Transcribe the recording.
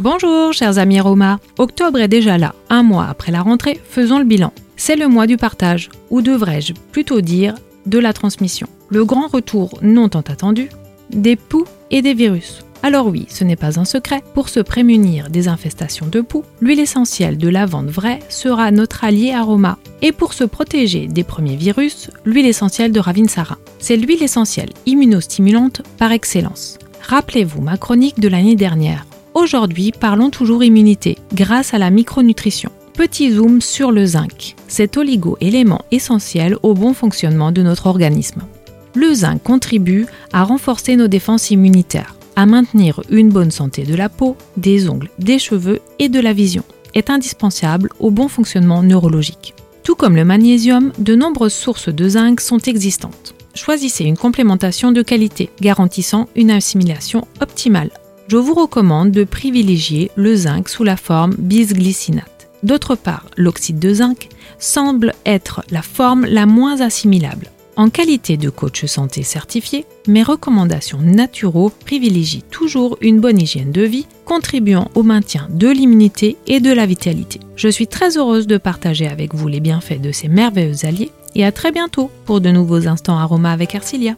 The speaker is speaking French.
Bonjour chers amis Roma, octobre est déjà là, un mois après la rentrée, faisons le bilan. C'est le mois du partage, ou devrais-je plutôt dire de la transmission. Le grand retour non tant attendu des poux et des virus. Alors oui, ce n'est pas un secret, pour se prémunir des infestations de poux, l'huile essentielle de lavande vraie sera notre allié aroma. Et pour se protéger des premiers virus, l'huile essentielle de Ravinsara. C'est l'huile essentielle immunostimulante par excellence. Rappelez-vous ma chronique de l'année dernière. Aujourd'hui, parlons toujours immunité, grâce à la micronutrition. Petit zoom sur le zinc, cet oligo-élément essentiel au bon fonctionnement de notre organisme. Le zinc contribue à renforcer nos défenses immunitaires, à maintenir une bonne santé de la peau, des ongles, des cheveux et de la vision. Est indispensable au bon fonctionnement neurologique. Tout comme le magnésium, de nombreuses sources de zinc sont existantes. Choisissez une complémentation de qualité, garantissant une assimilation optimale je vous recommande de privilégier le zinc sous la forme bisglycinate. D'autre part, l'oxyde de zinc semble être la forme la moins assimilable. En qualité de coach santé certifié, mes recommandations naturaux privilégient toujours une bonne hygiène de vie, contribuant au maintien de l'immunité et de la vitalité. Je suis très heureuse de partager avec vous les bienfaits de ces merveilleux alliés et à très bientôt pour de nouveaux instants aromas avec Arcilia.